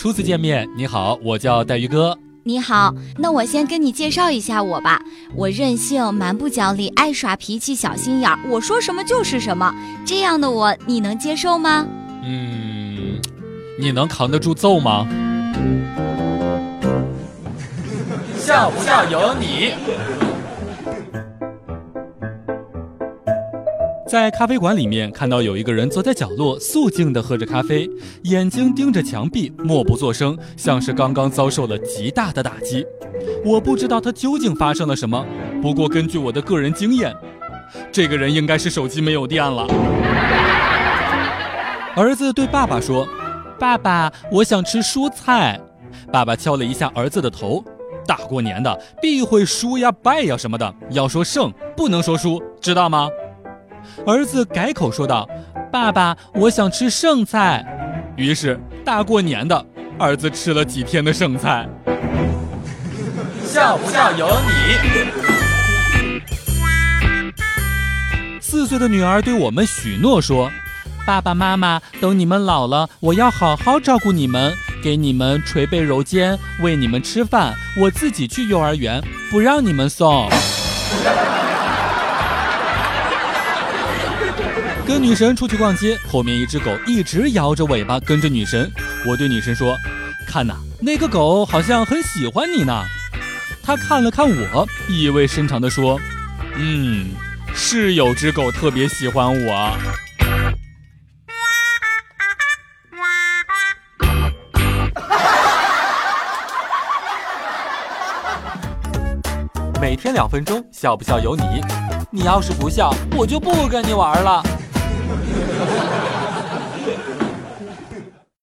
初次见面，你好，我叫带鱼哥。你好，那我先跟你介绍一下我吧。我任性、蛮不讲理、爱耍脾气、小心眼儿，我说什么就是什么。这样的我，你能接受吗？嗯，你能扛得住揍吗？笑不笑由你。在咖啡馆里面，看到有一个人坐在角落，肃静地喝着咖啡，眼睛盯着墙壁，默不作声，像是刚刚遭受了极大的打击。我不知道他究竟发生了什么，不过根据我的个人经验，这个人应该是手机没有电了。儿子对爸爸说：“爸爸，我想吃蔬菜。”爸爸敲了一下儿子的头：“大过年的，必会输呀、败呀什么的，要说胜，不能说输，知道吗？”儿子改口说道：“爸爸，我想吃剩菜。”于是大过年的，儿子吃了几天的剩菜。笑不笑由你。四岁的女儿对我们许诺说：“爸爸妈妈，等你们老了，我要好好照顾你们，给你们捶背揉肩，喂你们吃饭，我自己去幼儿园，不让你们送。”跟女神出去逛街，后面一只狗一直摇着尾巴跟着女神。我对女神说：“看呐，那个狗好像很喜欢你呢。”她看了看我，意味深长地说：“嗯，是有只狗特别喜欢我。”每天两分钟，笑不笑由你。你要是不笑，我就不跟你玩了。